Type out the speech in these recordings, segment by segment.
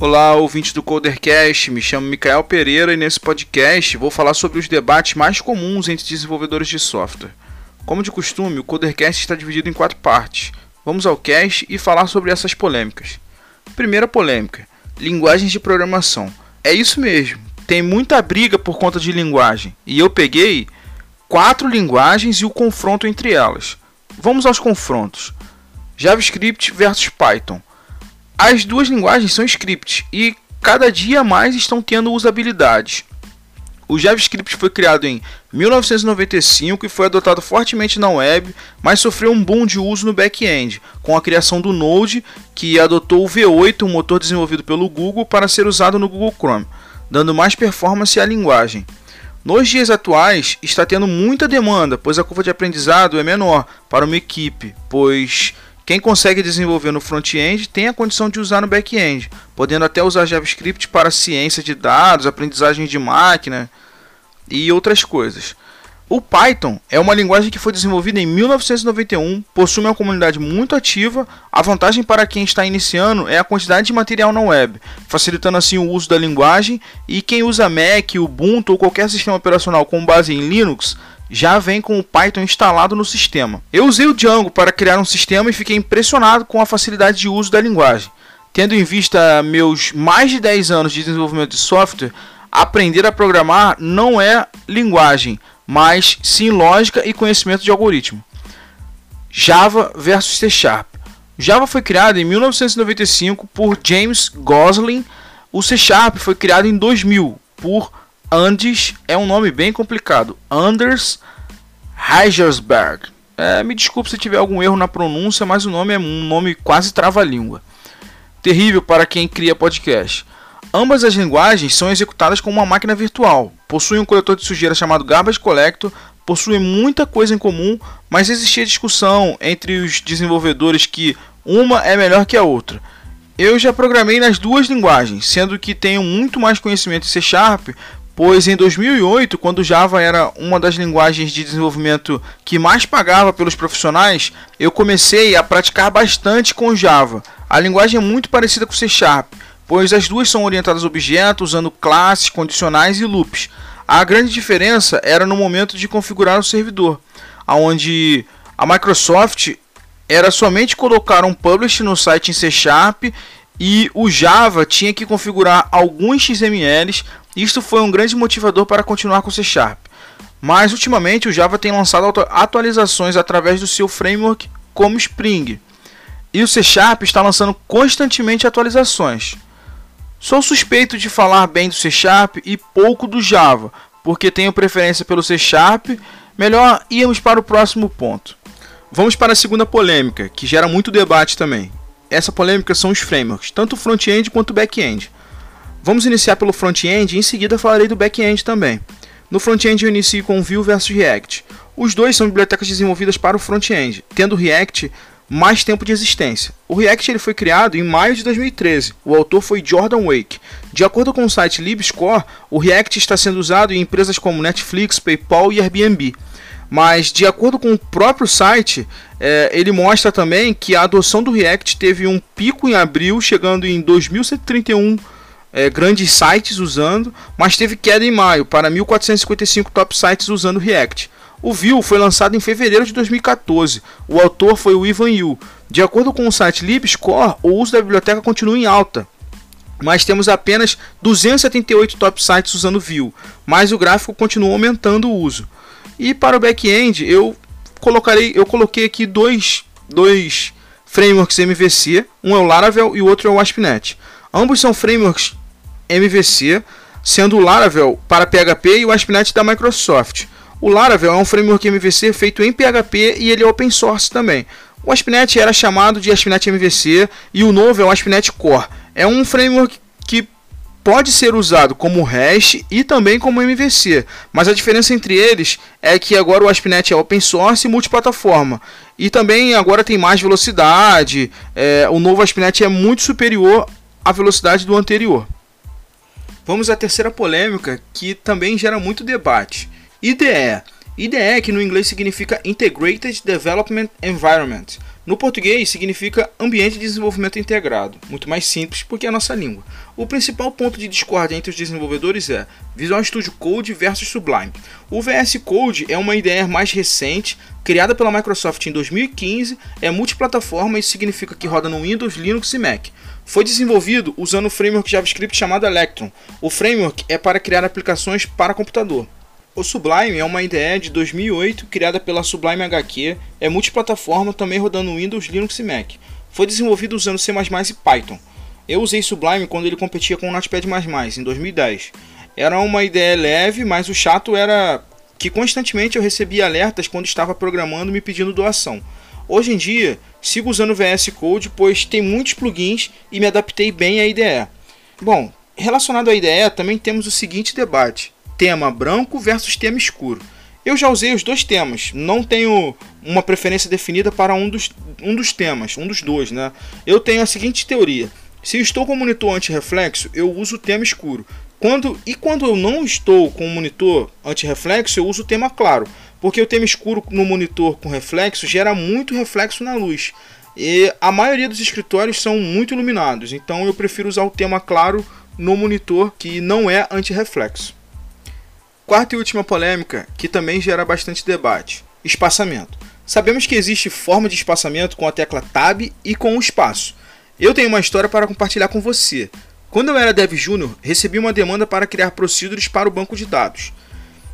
Olá, ouvintes do Codercast, me chamo Micael Pereira e nesse podcast vou falar sobre os debates mais comuns entre desenvolvedores de software. Como de costume, o Codercast está dividido em quatro partes. Vamos ao cast e falar sobre essas polêmicas. Primeira polêmica: linguagens de programação. É isso mesmo, tem muita briga por conta de linguagem, e eu peguei quatro linguagens e o confronto entre elas. Vamos aos confrontos. JavaScript versus Python. As duas linguagens são scripts e cada dia mais estão tendo usabilidade. O JavaScript foi criado em 1995 e foi adotado fortemente na web, mas sofreu um boom de uso no back-end, com a criação do Node, que adotou o V8, um motor desenvolvido pelo Google, para ser usado no Google Chrome, dando mais performance à linguagem. Nos dias atuais, está tendo muita demanda, pois a curva de aprendizado é menor para uma equipe, pois quem consegue desenvolver no front-end tem a condição de usar no back-end, podendo até usar JavaScript para ciência de dados, aprendizagem de máquina e outras coisas. O Python é uma linguagem que foi desenvolvida em 1991, possui uma comunidade muito ativa. A vantagem para quem está iniciando é a quantidade de material na web, facilitando assim o uso da linguagem. E quem usa Mac, Ubuntu ou qualquer sistema operacional com base em Linux já vem com o Python instalado no sistema. Eu usei o Django para criar um sistema e fiquei impressionado com a facilidade de uso da linguagem. Tendo em vista meus mais de 10 anos de desenvolvimento de software, aprender a programar não é linguagem, mas sim lógica e conhecimento de algoritmo. Java versus C Sharp. Java foi criado em 1995 por James Gosling. O C Sharp foi criado em 2000 por Andes é um nome bem complicado. Anders Heijersberg. É, me desculpe se tiver algum erro na pronúncia, mas o nome é um nome quase trava-língua. Terrível para quem cria podcast. Ambas as linguagens são executadas com uma máquina virtual, possuem um coletor de sujeira chamado Garbage Collector, possuem muita coisa em comum, mas existia discussão entre os desenvolvedores que uma é melhor que a outra. Eu já programei nas duas linguagens, sendo que tenho muito mais conhecimento em C Sharp, pois em 2008, quando Java era uma das linguagens de desenvolvimento que mais pagava pelos profissionais, eu comecei a praticar bastante com Java. A linguagem é muito parecida com C Sharp, pois as duas são orientadas a objetos, usando classes, condicionais e loops. A grande diferença era no momento de configurar o servidor, onde a Microsoft era somente colocar um publish no site em C Sharp e o Java tinha que configurar alguns XMLs isto foi um grande motivador para continuar com C Sharp. Mas ultimamente o Java tem lançado atualizações através do seu framework como Spring. E o C Sharp está lançando constantemente atualizações. Sou suspeito de falar bem do C Sharp e pouco do Java, porque tenho preferência pelo C Sharp. Melhor irmos para o próximo ponto. Vamos para a segunda polêmica, que gera muito debate também. Essa polêmica são os frameworks, tanto front-end quanto back-end. Vamos iniciar pelo front-end e em seguida falarei do back-end também. No front-end eu inicio com Vue versus React. Os dois são bibliotecas desenvolvidas para o front-end, tendo o React mais tempo de existência. O React ele foi criado em maio de 2013. O autor foi Jordan Wake. De acordo com o site LibScore, o React está sendo usado em empresas como Netflix, PayPal e Airbnb. Mas, de acordo com o próprio site, é, ele mostra também que a adoção do React teve um pico em abril, chegando em 2131 é, grandes sites usando, mas teve queda em maio para 1.455 top sites usando React. O Vue foi lançado em fevereiro de 2014. O autor foi o Ivan Yu. De acordo com o site LibScore, o uso da biblioteca continua em alta, mas temos apenas 278 top sites usando Vue, mas o gráfico continua aumentando o uso. E para o back-end, eu colocarei, eu coloquei aqui dois, dois frameworks MVC, um é o Laravel e o outro é o ASP.NET. Ambos são frameworks MVC, sendo o Laravel para PHP e o ASP.NET da Microsoft. O Laravel é um framework MVC feito em PHP e ele é open source também. O ASP.NET era chamado de ASP.NET MVC e o novo é o ASP.NET Core. É um framework que pode ser usado como REST e também como MVC, mas a diferença entre eles é que agora o ASP.NET é open source e multiplataforma. E também agora tem mais velocidade, é, o novo ASP.NET é muito superior à velocidade do anterior. Vamos à terceira polêmica que também gera muito debate. IDE. IDE, que no inglês significa Integrated Development Environment. No português significa Ambiente de Desenvolvimento Integrado, muito mais simples porque é a nossa língua. O principal ponto de discórdia entre os desenvolvedores é Visual Studio Code versus Sublime. O VS Code é uma IDE mais recente, criada pela Microsoft em 2015, é multiplataforma e significa que roda no Windows, Linux e Mac. Foi desenvolvido usando o framework JavaScript chamado Electron. O framework é para criar aplicações para computador. O Sublime é uma IDE de 2008 criada pela Sublime HQ, é multiplataforma também rodando Windows, Linux e Mac. Foi desenvolvido usando C++ e Python. Eu usei Sublime quando ele competia com o Notepad++, em 2010. Era uma IDE leve, mas o chato era que constantemente eu recebia alertas quando estava programando me pedindo doação. Hoje em dia, sigo usando o VS Code, pois tem muitos plugins e me adaptei bem à IDE. Bom, relacionado à IDE, também temos o seguinte debate tema branco versus tema escuro. Eu já usei os dois temas, não tenho uma preferência definida para um dos, um dos temas, um dos dois, né? Eu tenho a seguinte teoria: se estou com monitor anti-reflexo, eu uso o tema escuro. Quando, e quando eu não estou com monitor anti-reflexo, eu uso o tema claro, porque o tema escuro no monitor com reflexo gera muito reflexo na luz. E a maioria dos escritórios são muito iluminados, então eu prefiro usar o tema claro no monitor que não é anti-reflexo. Quarta e última polêmica, que também gera bastante debate: espaçamento. Sabemos que existe forma de espaçamento com a tecla Tab e com o espaço. Eu tenho uma história para compartilhar com você. Quando eu era Dev Júnior, recebi uma demanda para criar procedures para o banco de dados.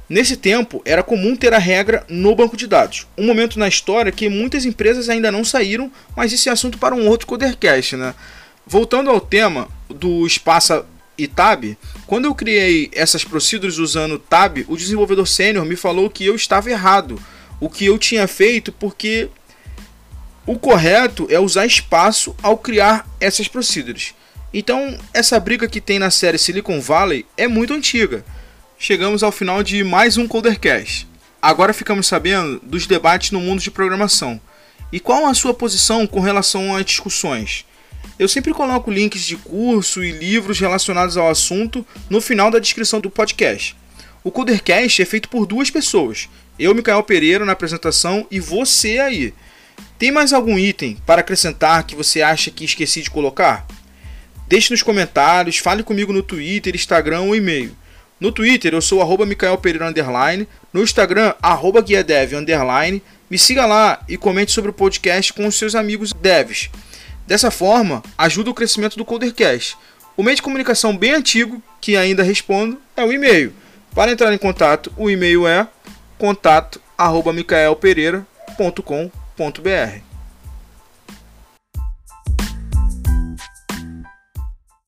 Nesse tempo, era comum ter a regra no banco de dados. Um momento na história que muitas empresas ainda não saíram, mas esse é assunto para um outro Codercast, né? Voltando ao tema do espaço e Tab, quando eu criei essas procedures usando Tab, o desenvolvedor sênior me falou que eu estava errado. O que eu tinha feito porque o correto é usar espaço ao criar essas procedures. Então, essa briga que tem na série Silicon Valley é muito antiga. Chegamos ao final de mais um Codercast. Agora ficamos sabendo dos debates no mundo de programação. E qual a sua posição com relação às discussões? Eu sempre coloco links de curso e livros relacionados ao assunto no final da descrição do podcast. O Codercast é feito por duas pessoas, eu, Micael Pereira, na apresentação e você aí. Tem mais algum item para acrescentar que você acha que esqueci de colocar? Deixe nos comentários, fale comigo no Twitter, Instagram ou e-mail. No Twitter eu sou arroba Micael Pereira underline, no Instagram arroba guiadev underline. Me siga lá e comente sobre o podcast com os seus amigos devs. Dessa forma, ajuda o crescimento do Codercast. O meio de comunicação bem antigo, que ainda respondo, é o e-mail. Para entrar em contato, o e-mail é contato@micaelpereira.com.br.